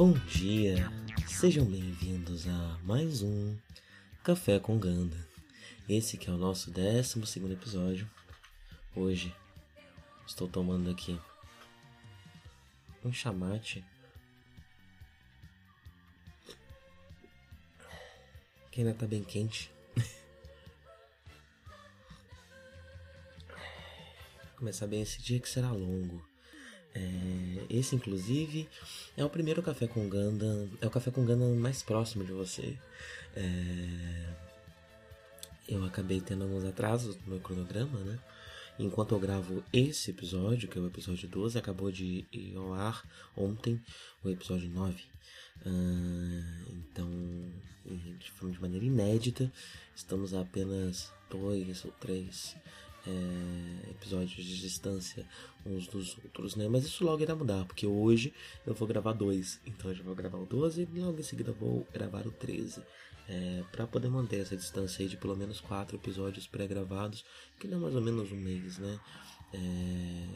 Bom dia, sejam bem-vindos a mais um Café com Ganda. Esse que é o nosso 12 segundo episódio. Hoje estou tomando aqui um chamate que ainda tá bem quente. Começar bem esse dia que será longo. É, esse, inclusive, é o primeiro café com Ganda. É o café com Ganda mais próximo de você. É, eu acabei tendo alguns atrasos no meu cronograma, né? Enquanto eu gravo esse episódio, que é o episódio 12, acabou de ir ao ar ontem o episódio 9. Uh, então, de maneira inédita, estamos a apenas dois ou três é, episódios de distância uns dos outros, né? Mas isso logo irá mudar, porque hoje eu vou gravar dois. Então eu já vou gravar o 12 e logo em seguida vou gravar o 13. É, para poder manter essa distância aí de pelo menos quatro episódios pré-gravados, que dá mais ou menos um mês, né? É,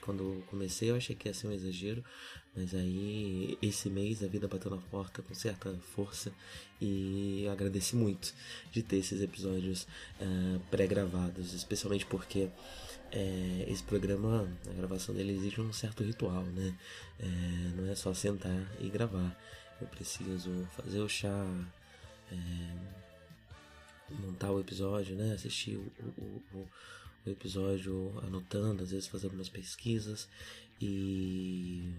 quando comecei eu achei que ia ser um exagero, mas aí esse mês a vida bateu na porta com certa força e agradeci muito de ter esses episódios uh, pré-gravados, especialmente porque é, esse programa, a gravação dele exige um certo ritual, né? É, não é só sentar e gravar. Eu preciso fazer o chá, é, montar o episódio, né? Assistir o, o, o o episódio anotando, às vezes fazendo umas pesquisas e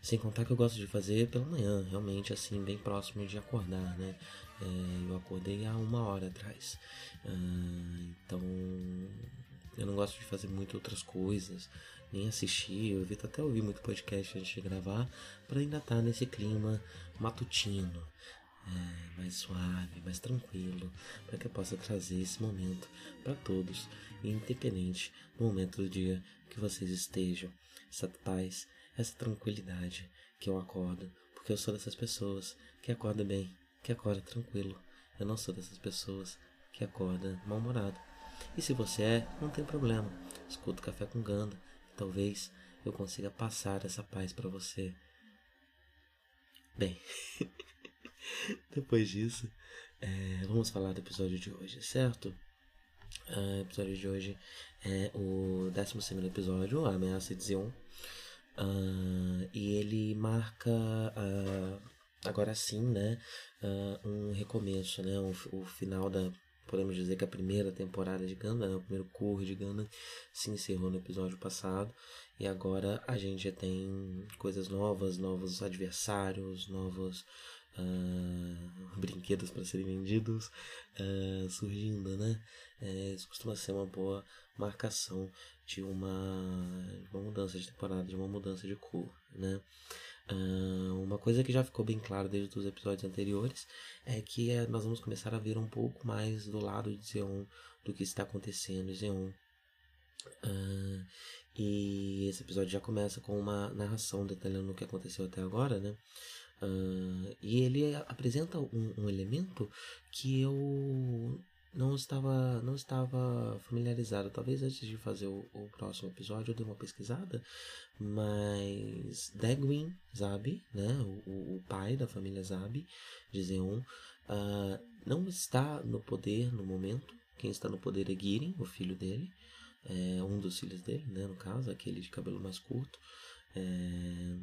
sem contar que eu gosto de fazer pela manhã, realmente assim, bem próximo de acordar, né? É, eu acordei há uma hora atrás. Uh, então eu não gosto de fazer muito outras coisas, nem assistir. Eu evito até ouvir muito podcast antes de gravar, para ainda estar tá nesse clima matutino é, mais suave, mais tranquilo, para que eu possa trazer esse momento para todos, independente do momento do dia que vocês estejam, essa paz, essa tranquilidade que eu acordo, porque eu sou dessas pessoas que acorda bem, que acorda tranquilo. Eu não sou dessas pessoas que acorda mal-humorado. E se você é, não tem problema. Escuta o café com ganda, talvez eu consiga passar essa paz para você. Bem, Depois disso, é, vamos falar do episódio de hoje, certo? Uh, o episódio de hoje é o 12 episódio, A Ameaça de Zion. Uh, e ele marca, uh, agora sim, né, um recomeço, né, um, o final da, podemos dizer que a primeira temporada de Ganda, né, o primeiro curso de Ganda se encerrou no episódio passado e agora a gente já tem coisas novas, novos adversários, novos uh, brinquedos para serem vendidos uh, surgindo, né? É, isso costuma ser uma boa marcação de uma, uma mudança de temporada, de uma mudança de cor, né? Uh, uma coisa que já ficou bem claro desde os episódios anteriores é que é, nós vamos começar a ver um pouco mais do lado de Zeon do que está acontecendo em Zeon. Uh, e esse episódio já começa com uma narração detalhando o que aconteceu até agora, né? Uh, e ele apresenta um, um, elemento que eu não estava não estava familiarizado. Talvez antes de fazer o, o próximo episódio eu dê uma pesquisada, mas Dagwin Zabi, né, o, o, pai da família Zabi de Zeon, uh, não está no poder no momento. Quem está no poder é Girin, o filho dele, é um dos filhos dele, né, no caso, aquele de cabelo mais curto. É,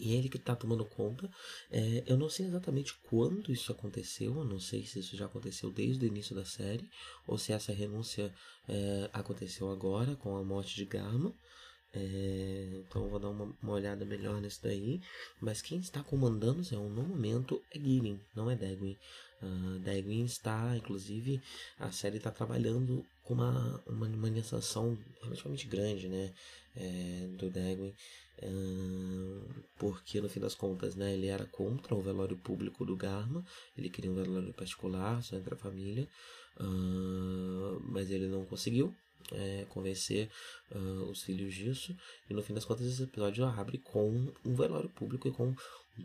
e ele que está tomando conta. É, eu não sei exatamente quando isso aconteceu, eu não sei se isso já aconteceu desde o início da série, ou se essa renúncia é, aconteceu agora com a morte de Garma. É, então vou dar uma, uma, olhada melhor nisso daí. Mas quem está comandando Zeon no momento é Girin, não é Dagwin. Uh, Dagwin está, inclusive, a série está trabalhando com uma, uma manifestação relativamente grande né, é, do Dagwin porque no fim das contas, né, ele era contra o velório público do Garma, ele queria um velório particular, só entre a família, mas ele não conseguiu é, convencer uh, os filhos disso, e no fim das contas esse episódio abre com um velório público e com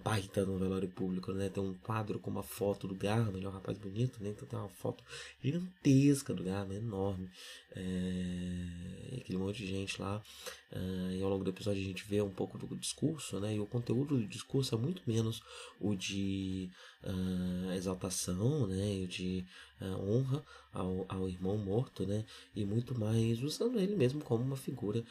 baita no velório público, né? Tem um quadro com uma foto do Garma, é um rapaz bonito, né? Então tem uma foto gigantesca do Garma, enorme. É... Aquele monte de gente lá. Uh, e ao longo do episódio a gente vê um pouco do discurso, né? E o conteúdo do discurso é muito menos o de uh, exaltação, né? E o de uh, honra ao, ao irmão morto, né? E muito mais usando ele mesmo como uma figura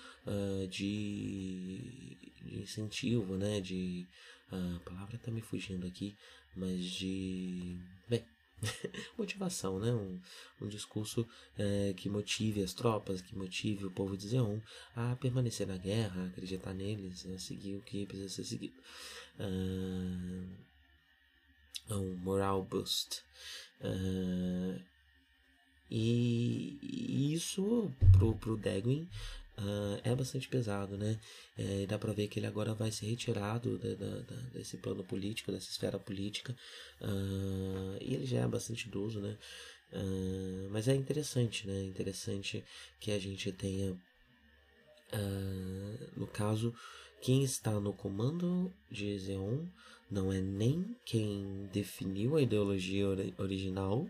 de, de incentivo, né? De a palavra está me fugindo aqui, mas de. Bem, motivação, né? Um, um discurso é, que motive as tropas, que motive o povo de Zeon a permanecer na guerra, a acreditar neles, a seguir o que precisa ser seguido. Uh, um moral boost. Uh, e, e, isso pro, pro Degwin uh, é bastante pesado, né? É, dá para ver que ele agora vai ser retirado da, da, da, desse plano político, dessa esfera política, uh, e ele já é bastante idoso, né? Uh, mas é interessante, né? Interessante que a gente tenha, no caso, quem está no comando de Zeon não é nem quem definiu a ideologia original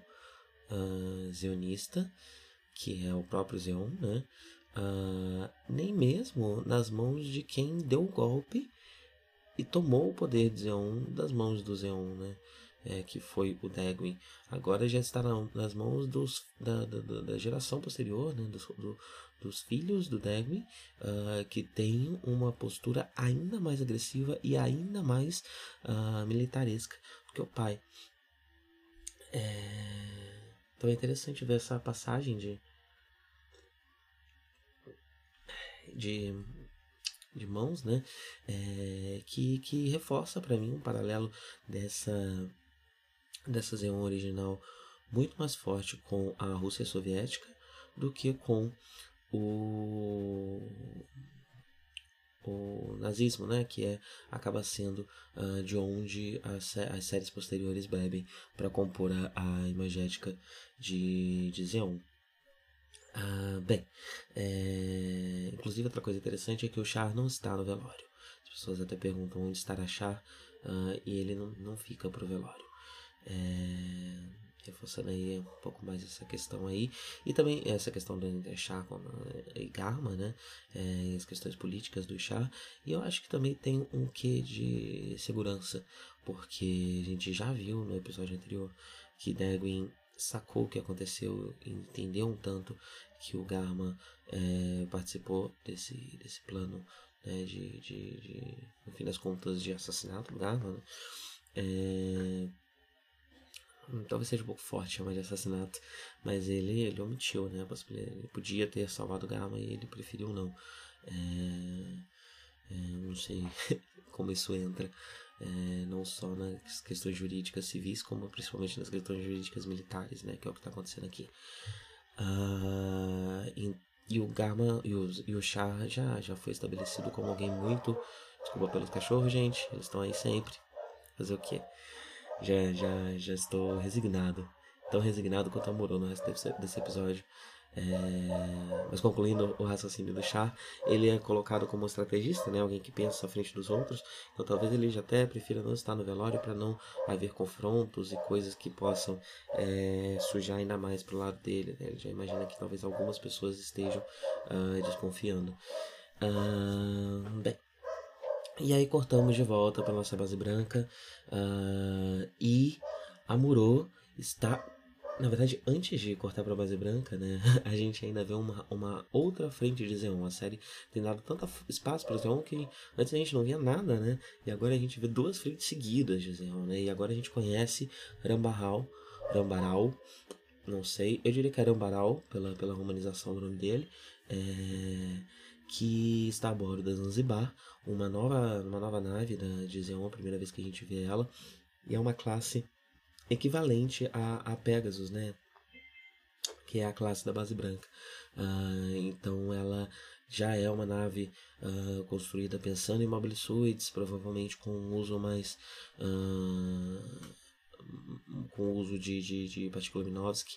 uh, zeonista, que é o próprio Zeon, né? uh, nem mesmo nas mãos de quem deu o golpe e tomou o poder de Zeon das mãos do Zeon, né? É, que foi o Degwin. Agora já está nas mãos dos, da, da, da geração posterior, né? dos, do, dos filhos do Degwin, uh, que tem uma postura ainda mais agressiva e ainda mais uh, militaresca do que o pai. É... Então é interessante ver essa passagem de, de, de mãos, né? É, que, que reforça para mim um paralelo dessa, dessa Xeon original muito mais forte com a Rússia soviética do que com o o nazismo, né, que é acaba sendo uh, de onde as, as séries posteriores bebem para compor a, a imagética de, de Zeon. Ah, bem, é... inclusive outra coisa interessante é que o Char não está no velório. As pessoas até perguntam onde estará Char uh, e ele não, não fica pro velório. É... Reforçando aí um pouco mais essa questão aí. E também essa questão do Char e Garma, né? É, as questões políticas do Char. E eu acho que também tem um quê de segurança, porque a gente já viu no episódio anterior que Dagwin sacou o que aconteceu, entendeu um tanto que o Garma é, participou desse, desse plano né, de, de, de, no fim das contas, de assassinato do Garma. Né? É, talvez seja um pouco forte chamar de assassinato, mas ele, ele omitiu, né? Ele podia ter salvado o Garma e ele preferiu não. É, é, não sei como isso entra é, não só nas questões jurídicas civis, como principalmente nas questões jurídicas militares, né, que é o que está acontecendo aqui. Uh, e, e, o Garma e o, e o Char já, já foi estabelecido como alguém muito. Desculpa pelos cachorros, gente, eles estão aí sempre. Fazer o quê? Já, já, já estou resignado. Tão resignado quanto amoroso no resto desse, episódio. É... Mas concluindo o raciocínio do Char, ele é colocado como estrategista, né? alguém que pensa à frente dos outros. Então talvez ele já até prefira não estar no velório para não haver confrontos e coisas que possam é, sujar ainda mais pro lado dele. Né? Ele já imagina que talvez algumas pessoas estejam uh, desconfiando. Uh, bem, e aí cortamos de volta para nossa base branca uh, e a Muro está na verdade, antes de cortar pra base branca, né, a gente ainda vê uma, uma outra frente de Zeon. A série tem dado tanto espaço para Zeon que antes a gente não via nada, né? E agora a gente vê duas frentes seguidas de Zeon, né? E agora a gente conhece Rambaral, Rambaral, não sei, eu diria que é Rambaral, pela, pela romanização do nome dele, é, que está a bordo da Zanzibar, uma nova, uma nova nave da, de Zeon, a primeira vez que a gente vê ela, e é uma classe equivalente a, a Pegasus, né? Que é a classe da base branca. Uh, então ela já é uma nave uh, construída pensando em mobile suites, provavelmente com um uso mais uh, com uso de, de, de partícula Minovsky,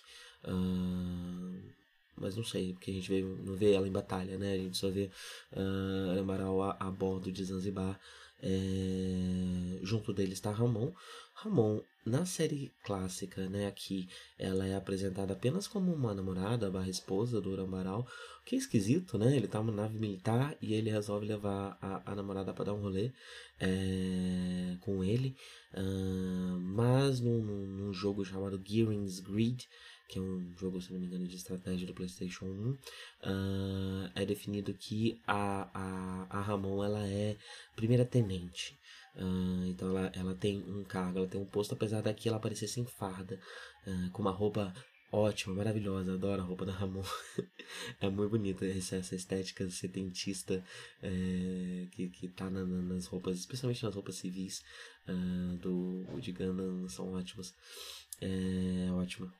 mas não sei, porque a gente não vê ela em batalha, né? A gente só vê uh, Amaral a, a bordo de Zanzibar É, junto dele está Ramon. Ramon, na série clássica, né, aqui, ela é apresentada apenas como uma namorada barra esposa do Urambaral, o que é esquisito, né? Ele tá numa nave militar e ele resolve levar a, a namorada para dar um rolê é, com ele. Uh, mas num, num, jogo chamado Gearing's Greed, que é um jogo, se não me engano, de estratégia do PlayStation 1, uh, é definido que a, a, a Ramon ela é primeira tenente. Uh, então ela, ela tem um cargo, ela tem um posto, apesar daqui ela aparecer sem farda, uh, com uma roupa ótima, maravilhosa, adoro a roupa da Ramon. é muito bonita essa estética setentista é, que, que tá na, na, nas roupas, especialmente nas roupas civis uh, do de Gundam, são ótimas. É ótima.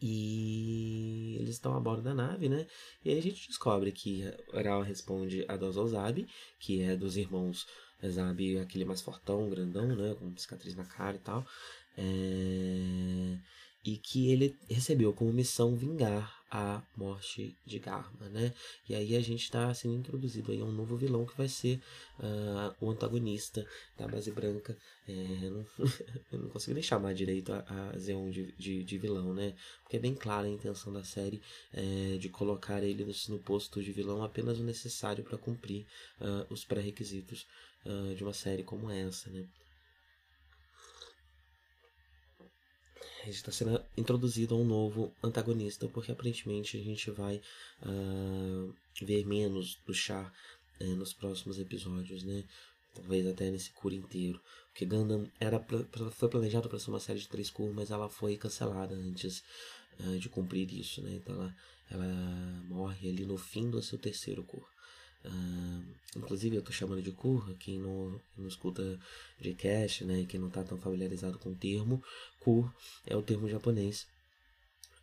E eles estão a bordo da nave, né? E aí a gente descobre que Oral responde a Dozozabi, que é dos irmãos Zabi, aquele mais fortão, grandão, né? Com cicatriz na cara e tal. É... E que ele recebeu como missão vingar a morte de Garma, né? E aí a gente está sendo introduzido aí a um novo vilão que vai ser uh, o antagonista da base branca. É, não, eu não consigo nem chamar direito a, a Zeon de, de, de, vilão, né? Porque é bem clara a intenção da série é, de colocar ele no, no, posto de vilão apenas o necessário para cumprir uh, os pré-requisitos uh, de uma série como essa, né? A gente está sendo introduzido a um novo antagonista, porque aparentemente a gente vai uh, ver menos do Char uh, nos próximos episódios, né? Talvez até nesse cura inteiro. Porque Gundam era foi planejado para ser uma série de três cur, mas ela foi cancelada antes uh, de cumprir isso, né? Então ela, ela morre ali no fim do seu terceiro cur. Uh, inclusive eu tô chamando de Kur, quem não, não escuta de cash, né, quem não tá tão familiarizado com o termo, Kur é o termo japonês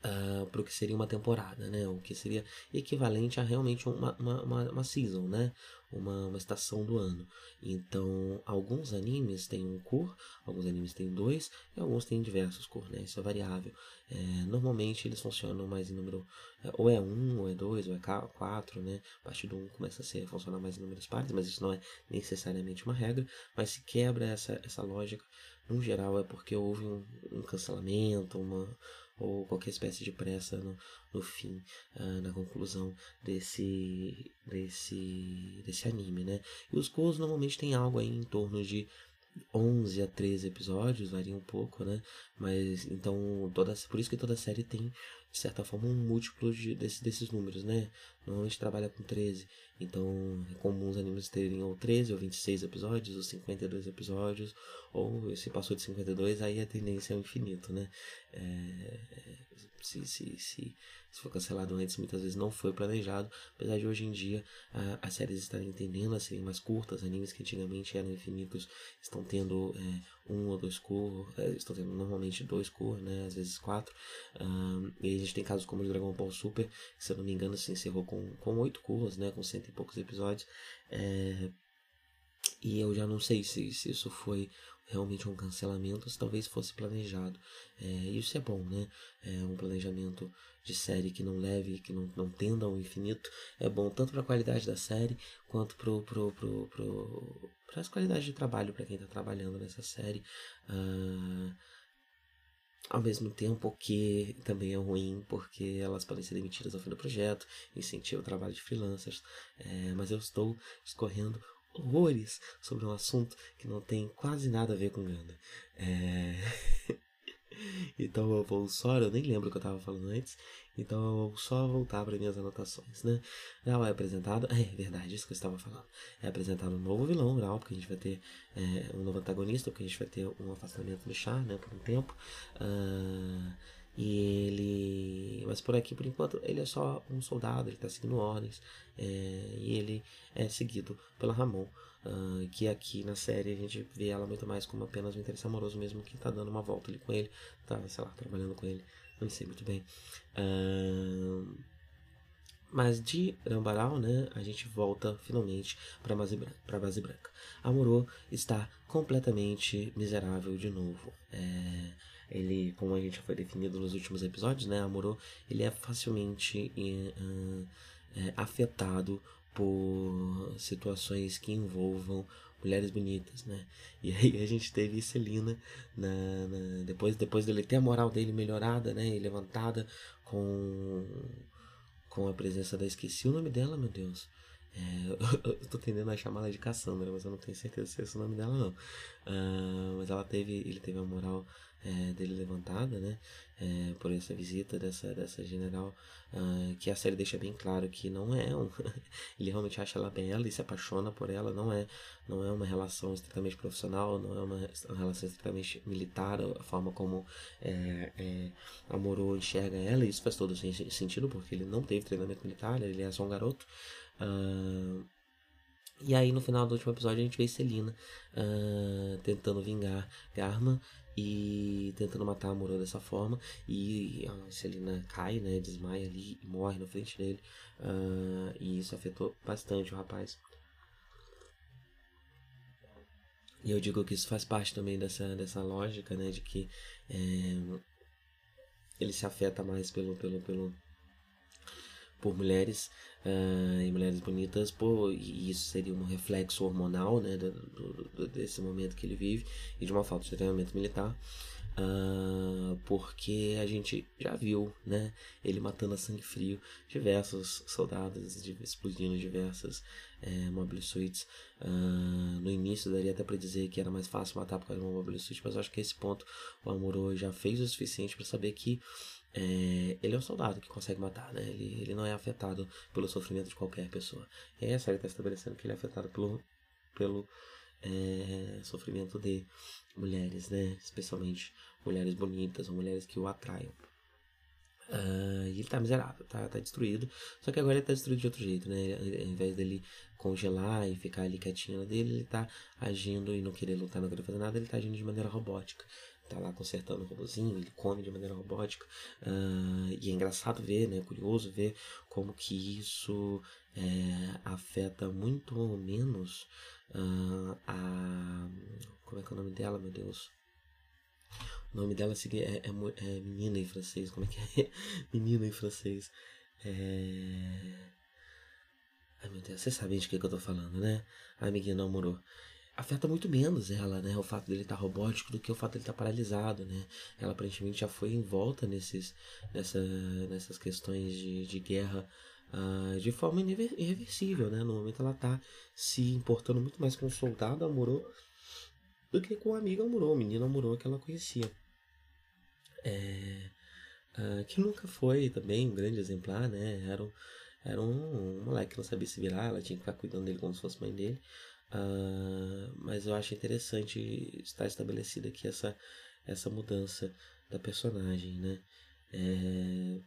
uh, ah, para o que seria uma temporada, né, o que seria equivalente a realmente uma, uma, uma, uma season, né, uma, uma estação do ano. Então, alguns animes têm um cor, alguns animes têm dois, e alguns têm diversos cor, né? Isso é variável. É, normalmente eles funcionam mais em número, é, ou é um, ou é dois, ou é quatro, né? A partir do um começa a ser, funcionar mais em números pares, mas isso não é necessariamente uma regra, mas se quebra essa, essa lógica, no geral é porque houve um, um cancelamento, uma ou qualquer espécie de pressa no, no fim, uh, na conclusão desse, desse, desse anime, né? E os Gols normalmente tem algo aí em torno de 11 a 13 episódios, varia um pouco, né? Mas então, toda, por isso que toda série tem, de certa forma, um múltiplo de, desse, desses números, né? Normalmente trabalha com 13. Então, é comum os animes terem ou 13 ou 26 episódios, ou 52 episódios, ou se passou de 52, aí a tendência é o infinito, né? É, se, se, se, se for cancelado antes, muitas vezes não foi planejado, apesar de hoje em dia as séries estarem entendendo a serem mais curtas, animes que antigamente eram infinitos estão tendo é, um ou dois cor, é, estão tendo normalmente dois cor, né, às vezes quatro, e a gente tem casos como o Dragon Ball Super, que se eu não me engano se encerrou com, com oito cores, né, com cento e poucos episódios, é, e eu já não sei se, se isso foi realmente um cancelamento, se talvez fosse planejado. É, isso é bom, né? É um planejamento de série que não leve, que não, não tenda ao infinito, é bom tanto para a qualidade da série quanto para pro, pro, pro, as qualidades de trabalho para quem está trabalhando nessa série. Uh, ao mesmo tempo que também é ruim porque elas podem ser demitidas ao fim do projeto, incentiva o trabalho de freelancers, é, mas eu estou escorrendo horrores sobre um assunto que não tem quase nada a ver com Ganda. É... então eu vou só, eu nem lembro o que eu estava falando antes, então eu vou só voltar para minhas anotações, né? Já é apresentado, é verdade, isso que eu estava falando. É apresentado um novo vilão, Grau, porque a gente vai ter é, um novo antagonista, porque a gente vai ter um afastamento do chá, né, por um tempo. Uh, e ele. Mas por aqui, por enquanto, ele é só um soldado, ele está seguindo ordens. É, e ele é seguido pela Ramon. Uh, que aqui na série a gente vê ela muito mais como apenas um interesse amoroso, mesmo que tá dando uma volta ali com ele, tá, sei lá, trabalhando com ele, não sei muito bem. Uh, mas de Rambaral, né, a gente volta finalmente para base. Pra base branca. Amorô está completamente miserável de novo. É, ele, como a gente já foi definido nos últimos episódios, né, Amorô, ele é facilmente uh, é, afetado por situações que envolvam mulheres bonitas, né? E aí a gente teve Celina na, na, depois, depois dele ter a moral dele melhorada, né? E levantada com, com a presença da. Esqueci o nome dela, meu Deus. É, eu tô tendendo a chamá-la de Cassandra, mas eu não tenho certeza se é esse o nome dela, não. Uh, mas ela teve, ele teve a moral é, dele levantada, né? É, por essa visita dessa, dessa general, uh, que a série deixa bem claro que não é um, ele realmente acha ela bela e se apaixona por ela, não é, não é uma relação estritamente profissional, não é uma, relação estritamente militar, a forma como é, é, Amorô enxerga ela, e isso faz todo sentido porque ele não teve treinamento militar, ele é só um garoto. Uh, e aí no final do último episódio a gente vê Celina uh, tentando vingar Garma e tentando matar a Muro dessa forma. E a Celina cai, né? Desmaia ali e morre na frente dele. Uh, e isso afetou bastante o rapaz. E eu digo que isso faz parte também dessa, dessa lógica, né? De que é, ele se afeta mais pelo, pelo, pelo, por mulheres uh, e mulheres bonitas, por, e isso seria um reflexo hormonal né, do, do, desse momento que ele vive e de uma falta de treinamento militar. Uh, porque a gente já viu, né, ele matando a sangue frio diversos soldados, explodindo diversas é, mobile suits. Uh, no início daria até para dizer que era mais fácil matar por causa de uma mobile suit, mas acho que esse ponto o Amuro já fez o suficiente para saber que é, ele é um soldado que consegue matar, né? Ele, ele não é afetado pelo sofrimento de qualquer pessoa. E aí a série está estabelecendo que ele é afetado pelo, pelo é, sofrimento de mulheres, né? Especialmente mulheres bonitas ou mulheres que o atraiam. Uh, e ele tá miserável, tá, tá destruído. Só que agora ele tá destruído de outro jeito, né? Ao invés dele congelar e ficar ali quietinho dele, ele tá agindo e não querer lutar, não querer fazer nada, ele tá agindo de maneira robótica tá lá consertando o robôzinho, ele come de maneira robótica. Uh, e é engraçado ver, né? Curioso ver como que isso é, afeta muito menos uh, a. Como é que é o nome dela, meu Deus? O nome dela é, é, é, é menina em francês. Como é que é? menina em francês. É. Ai meu Deus, vocês sabem de que, que eu tô falando, né? A amiguinha namorou afeta muito menos ela, né? O fato dele estar tá robótico do que o fato dele estar tá paralisado, né? Ela aparentemente já foi envolta nesses, nessa, nessas questões de, de guerra uh, de forma irreversível, né? No momento ela está se importando muito mais com o soldado Amorô do que com o amigo Amorô, o menino Amorô que ela conhecia. É, uh, que nunca foi também um grande exemplar, né? Era um, era um moleque que não sabia se virar, ela tinha que ficar cuidando dele como se fosse mãe dele. Uh, mas eu acho interessante estar estabelecida aqui essa, essa mudança da personagem, né? É...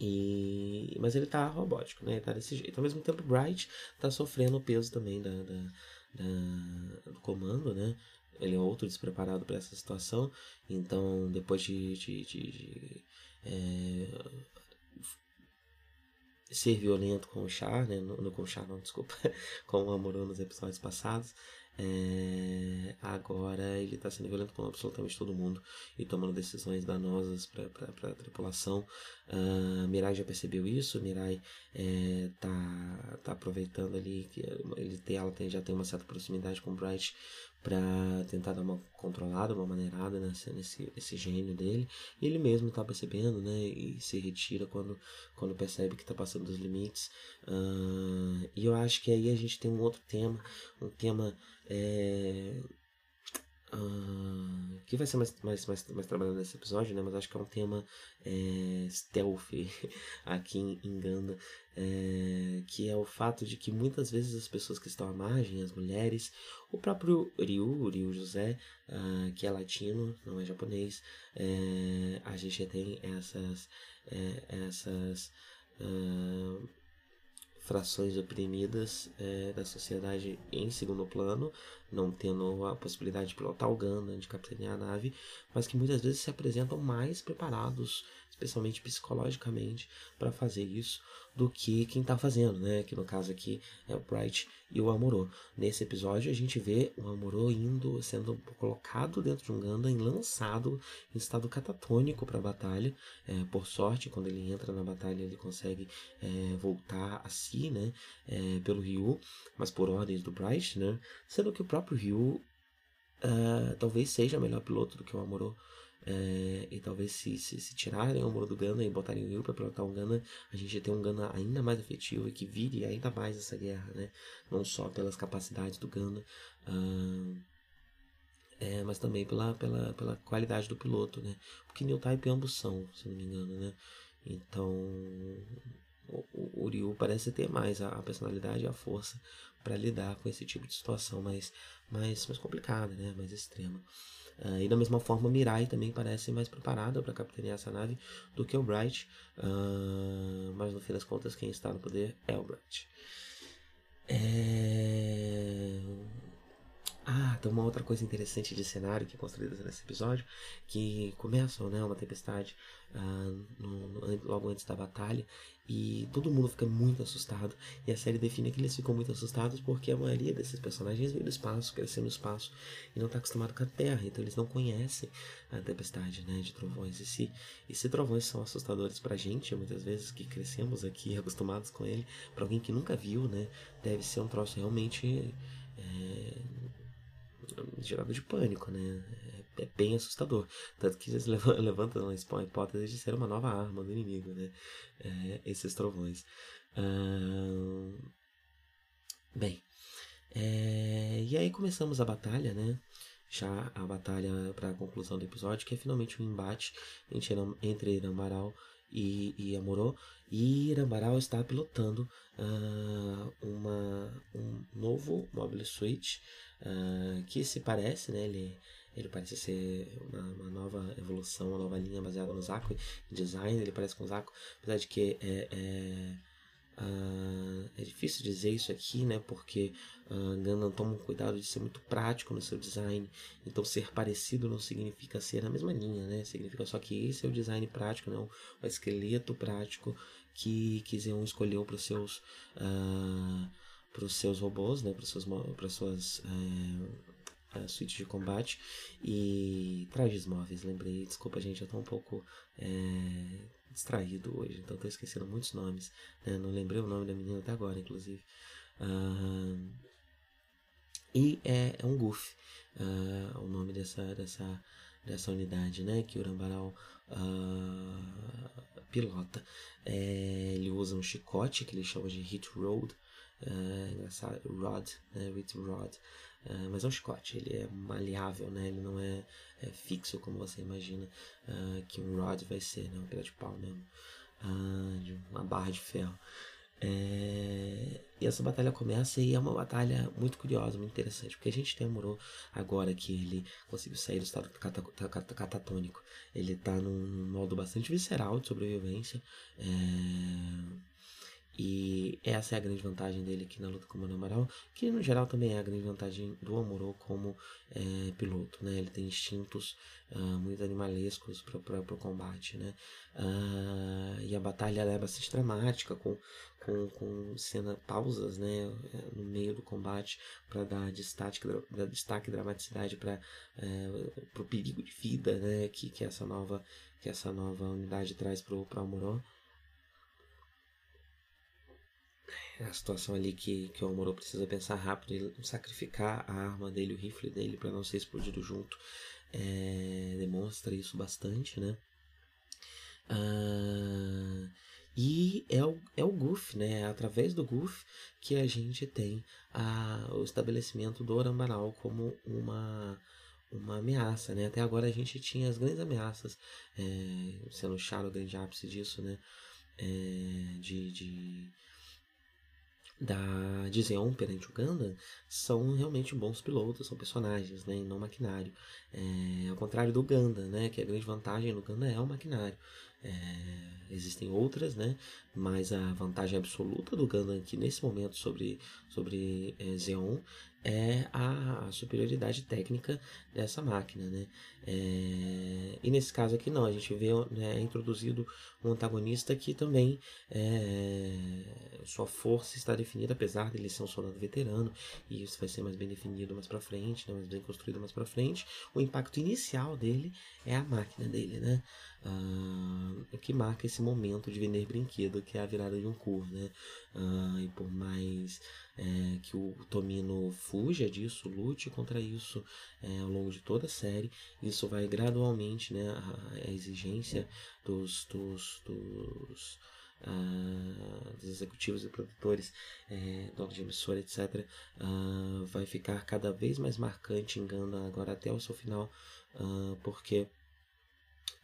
E... Mas ele tá robótico, né? Ele tá desse jeito. Ao mesmo tempo, Bright tá sofrendo o peso também da, da, da do comando, né? Ele é outro despreparado para essa situação. Então, depois de, de, de, de é, ser violento com o Char, né? No, no, com o Char, não, desculpa, com o Amorô nos episódios passados. É, agora ele está sendo violento com absolutamente todo mundo e tomando decisões danosas para a tripulação. Uh, Mirai já percebeu isso. Mirai é, tá, tá aproveitando ali que ele tem, ela tem, já tem uma certa proximidade com o Bright para tentar dar uma controlada, uma maneirada nesse, nesse, nesse gênio dele. E ele mesmo está percebendo, né? E se retira quando, quando percebe que está passando dos limites. Uh, e eu acho que aí a gente tem um outro tema, um tema é, que vai ser mais, mais, mais, mais trabalhado nesse episódio, né? Mas acho que é um tema é, stealth aqui em, em Ganda, é, que é o fato de que muitas vezes as pessoas que estão à margem, as mulheres, o próprio Ryu, Ryu José, uh, que é latino, não é japonês, é, a gente tem essas, é, essas uh, frações oprimidas é, da sociedade em segundo plano, não tendo a possibilidade de pilotar o de capitanear a nave, mas que muitas vezes se apresentam mais preparados, especialmente psicologicamente, para fazer isso do que quem está fazendo, né? Que no caso aqui é o Bright e o Amorô. Nesse episódio a gente vê o Amorô indo, sendo colocado dentro de um Gundam lançado em estado catatônico para a batalha. É, por sorte, quando ele entra na batalha ele consegue é, voltar a si, né? É, pelo Ryu, mas por ordens do Bright, né? Sendo que o próprio Ryu uh, talvez seja melhor piloto do que o Amorô. É, e talvez se, se, se, tirarem o muro do Gana e botarem o Ryu para pilotar um Gana, a gente tem um Gana ainda mais efetivo e que vire ainda mais essa guerra, né? Não só pelas capacidades do Gana, é, mas também pela, pela, pela qualidade do piloto, né? Porque New Type ambos são, se não me engano, né? Então o, o Ryu parece ter mais a, a personalidade e a força para lidar com esse tipo de situação mais, mais, mais complicada, né? Mais extrema. Uh, e da mesma forma, Mirai também parece mais preparada para capitanear essa nave do que o Bright, uh, mas no fim das contas, quem está no poder é o Bright. É... Ah, tem uma outra coisa interessante de cenário que é construída nesse episódio, que começa né, uma tempestade uh, no, logo antes da batalha e todo mundo fica muito assustado. E a série define que eles ficam muito assustados porque a maioria desses personagens veio do espaço, cresceu no espaço e não está acostumado com a Terra, então eles não conhecem a tempestade né, de trovões. E se, e se trovões são assustadores pra gente, muitas vezes que crescemos aqui acostumados com ele, para alguém que nunca viu, né, deve ser um troço realmente. É, gerado de pânico, né? É, bem assustador. Tanto que eles levantam a hipótese de ser uma nova arma do inimigo, né? É, esses trovões. bem, é, e aí começamos a batalha, né? Já a batalha para a conclusão do episódio, que é finalmente um embate entre, entre e, e Amorô. E Irambaral está pilotando uh, uma, um novo Mobile Suite uh, que se parece, né? Ele, ele parece ser uma, uma, nova evolução, uma nova linha baseada no Zaku. Design, ele parece com o Zaku, apesar de que é, é, uh, é difícil dizer isso aqui, né? Porque uh, Gundam toma um cuidado de ser muito prático no seu design. Então, ser parecido não significa ser na mesma linha, né? Significa só que esse é o design prático, né? o, o esqueleto prático que, que Zeon escolheu para os seus. Uh, para os seus robôs, né, para suas, para suas é, suítes de combate e trajes móveis. Lembrei, desculpa gente, eu estou um pouco é, distraído hoje, então estou esquecendo muitos nomes. Né? Não lembrei o nome da menina até agora, inclusive. Uh, e é, é um Goof, uh, o nome dessa, dessa, dessa unidade, né, que o Urambaral uh, pilota. É, ele usa um chicote que ele chama de Hit Road, é, engraçado, Rod, né, With Rod, é, mas é um chicote, ele é maleável, né, ele não é, é fixo como você imagina uh, que um Rod vai ser, né, um pedaço de pau mesmo, uh, de uma barra de ferro. É... E essa batalha começa e é uma batalha muito curiosa, muito interessante, porque a gente tem Amorô agora que ele conseguiu sair do estado catatônico. Ele está num modo bastante visceral de sobrevivência. É e essa é a grande vantagem dele aqui na luta com o Mano Amaral, que no geral também é a grande vantagem do Amorô como é, piloto, né? Ele tem instintos uh, muito animalescos para o combate, né? Uh, e a batalha é bastante dramática, com, com, com cena, pausas, né? No meio do combate para dar destaque, dar destaque e dramaticidade para é, o perigo de vida, né? Que, que essa nova que essa nova unidade traz para o Amorô. É a situação ali que, que o Amorô precisa pensar rápido e sacrificar a arma dele, o rifle dele, para não ser explodido junto. É, demonstra isso bastante, né? Ah, e é o, é o Goof, né? É através do Goof que a gente tem a, o estabelecimento do Orambaral como uma, uma ameaça, né? Até agora a gente tinha as grandes ameaças, é, sendo o Charo o grande ápice disso, né? É, de, de da de perante o Gundam são realmente bons pilotos, são personagens, né, e não maquinário. É, ao contrário do Gundam, né, que a grande vantagem do Gundam é o maquinário. É, existem outras, né, mas a vantagem absoluta do Gundam aqui nesse momento sobre, sobre é, Zeon é a, superioridade técnica dessa máquina, né? É, e nesse caso aqui não, a gente vê né, é introduzido um antagonista que também é, sua força está definida, apesar dele ser um soldado veterano, e isso vai ser mais bem definido mais para frente, né, mais bem construído mais para frente. O impacto inicial dele é a máquina dele, né? Uh, que marca esse momento de vender brinquedo, que é a virada de um cur, né? Uh, e por mais é, que o Tomino fuja disso, lute contra isso é, ao longo de toda a série, isso vai gradualmente, né? A, a exigência dos, dos, dos Uh, dos executivos e produtores, é, dono de emissora, etc., uh, vai ficar cada vez mais marcante em Gundam agora até o seu final, uh, porque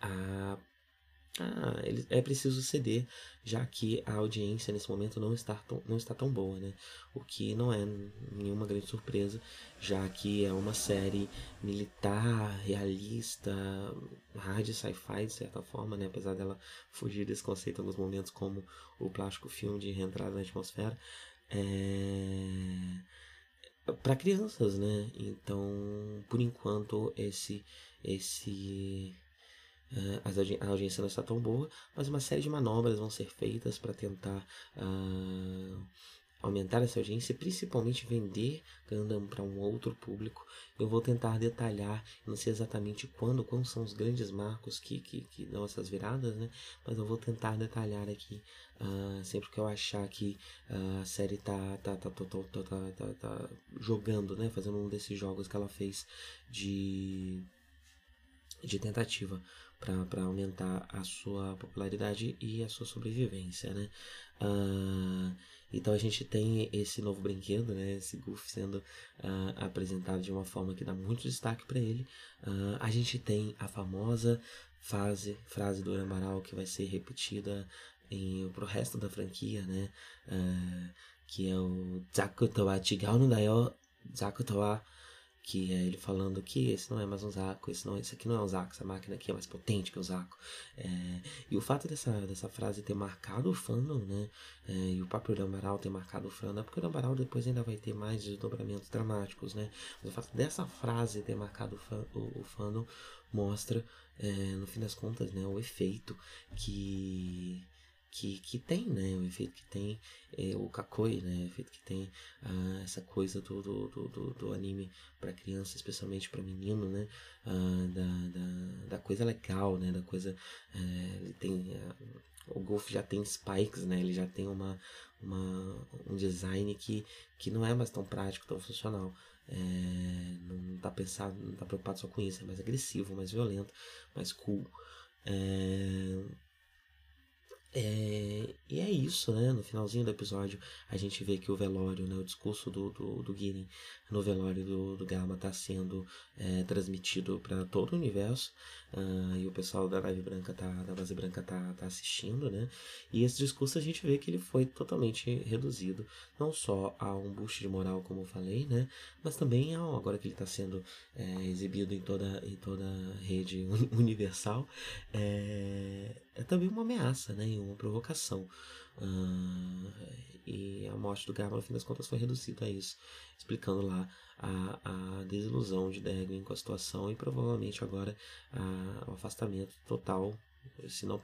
a ah, ele, é preciso ceder, já que a audiência nesse momento não está, tão, não está tão boa, né? O que não é nenhuma grande surpresa, já que é uma série militar, realista, hard sci-fi de certa forma, né? Apesar dela fugir desse conceito em alguns momentos, como o plástico filme de reentrada na atmosfera. É para crianças, né? Então, por enquanto, esse esse Uh, a audiência não está tão boa, mas uma série de manobras vão ser feitas para tentar uh, aumentar essa audiência principalmente vender Gundam para um outro público. Eu vou tentar detalhar, não sei exatamente quando, quais são os grandes marcos que, que, que dão essas viradas, né? mas eu vou tentar detalhar aqui uh, sempre que eu achar que a série tá, tá, tá, tá, tá, tá, tá, tá jogando, né? fazendo um desses jogos que ela fez de, de tentativa para aumentar a sua popularidade e a sua sobrevivência, né? Uh, então a gente tem esse novo brinquedo, né? Esse Goof sendo uh, apresentado de uma forma que dá muito destaque para ele. Uh, a gente tem a famosa fase, frase do Amaral que vai ser repetida em, pro resto da franquia, né? que é o Zaku towa chigau no dayo, Zaku towa que é ele falando que esse não é mais um Zaco, esse, não, esse aqui não é um Zaco, essa máquina aqui é mais potente que o Zaco. É, e o fato dessa, dessa frase ter marcado o fandom, né, é, e o próprio Lambaral ter marcado o fandom, é porque o Lambaral depois ainda vai ter mais desdobramentos dramáticos, né, mas o fato dessa frase ter marcado o, fan, o, o fandom mostra, é, no fim das contas, né, o efeito que que, que tem, né? O efeito que tem é, o kakoi, né? O efeito que tem ah, essa coisa do, do, do, do anime para criança, especialmente para menino, né? Ah, da, da, da, coisa legal, né? Da coisa... É, tem... Ah, o Golf já tem spikes, né? Ele já tem uma, uma, um design que, que não é mais tão prático, tão funcional. É, não tá pensado, não tá preocupado só com isso, é mais agressivo, mais violento, mais cool. É, é, e é isso, né? No finalzinho do episódio, a gente vê que o velório, né? O discurso do, do, do Gideon no velório do, do Gama está sendo é, transmitido para todo o universo. Uh, e o pessoal da Live Branca, tá, da Base Branca, tá, tá assistindo, né? E esse discurso a gente vê que ele foi totalmente reduzido, não só a um boost de moral, como eu falei, né? Mas também ao, agora que ele está sendo é, exibido em toda, em toda rede universal, é, é também uma ameaça, né? Uma provocação. Uh, e a morte do Garma, no fim das contas, foi reduzida a isso, explicando lá a, a desilusão de Derwin com a situação e provavelmente agora o afastamento total, se não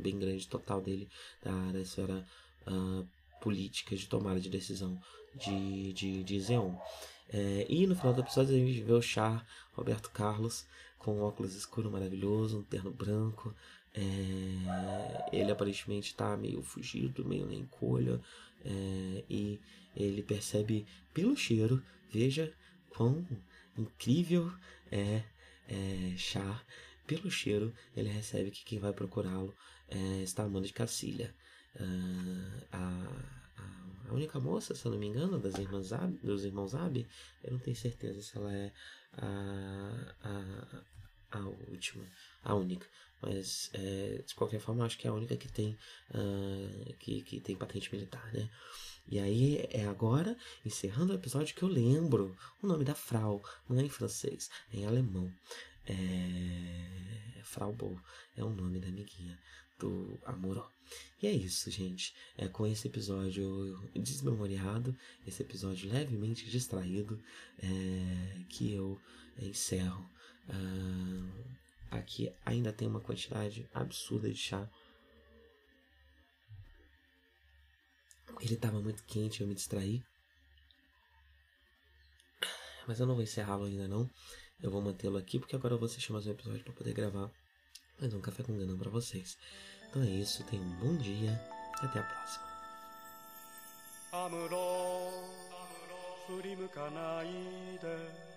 bem grande total dele da, da esfera uh, política de tomada de decisão de, de, de Zeon. É, e no final do episódio a gente vê o Char Roberto Carlos com um óculos escuro maravilhoso, um terno branco, é, ele aparentemente está meio fugido, meio na encolha, é, e ele percebe pelo cheiro, veja quão incrível é, é Char. Pelo cheiro, ele recebe que quem vai procurá-lo é, está a de Cacilha. Uh, a, a, única moça, se eu não me engano, das irmãs Ab, dos irmãos Ab, eu não tenho certeza se ela é a, a, a última, a única. Mas é, de qualquer forma, acho que é a única que tem, uh, que, que tem patente militar, né? E aí é agora, encerrando o episódio, que eu lembro o nome da Frau, não é em francês, é em alemão. É... Fraubo é o nome da amiguinha do Amoró. E é isso, gente. É com esse episódio desmemoriado, esse episódio levemente distraído, é, que eu encerro. Uh, aqui ainda tem uma quantidade absurda de chá. Ele estava muito quente, eu me distraí. Mas eu não vou encerrá-lo ainda não. Eu vou mantê-lo aqui porque agora eu vou assistir mais um episódio para poder gravar mais um café com gana para vocês. Então é isso, tenham um bom dia e até a próxima. アムロ振り向かないで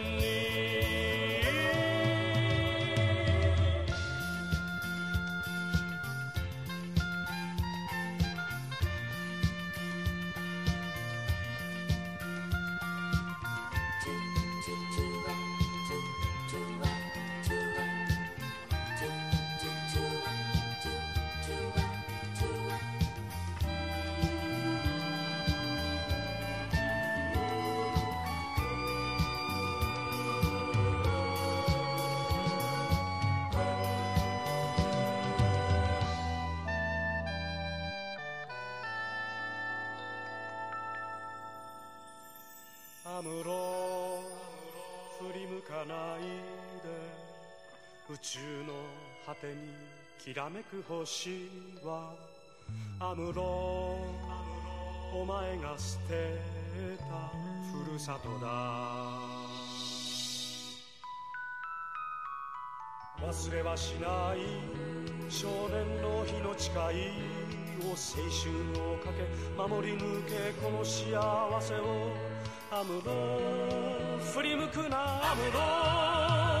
果てにきらめく星はアムロお前が捨てたふるさとだ。忘れはしない少年の日の誓いを青春をかけ守り抜けこの幸せを。アムロ振り向くなアムロ。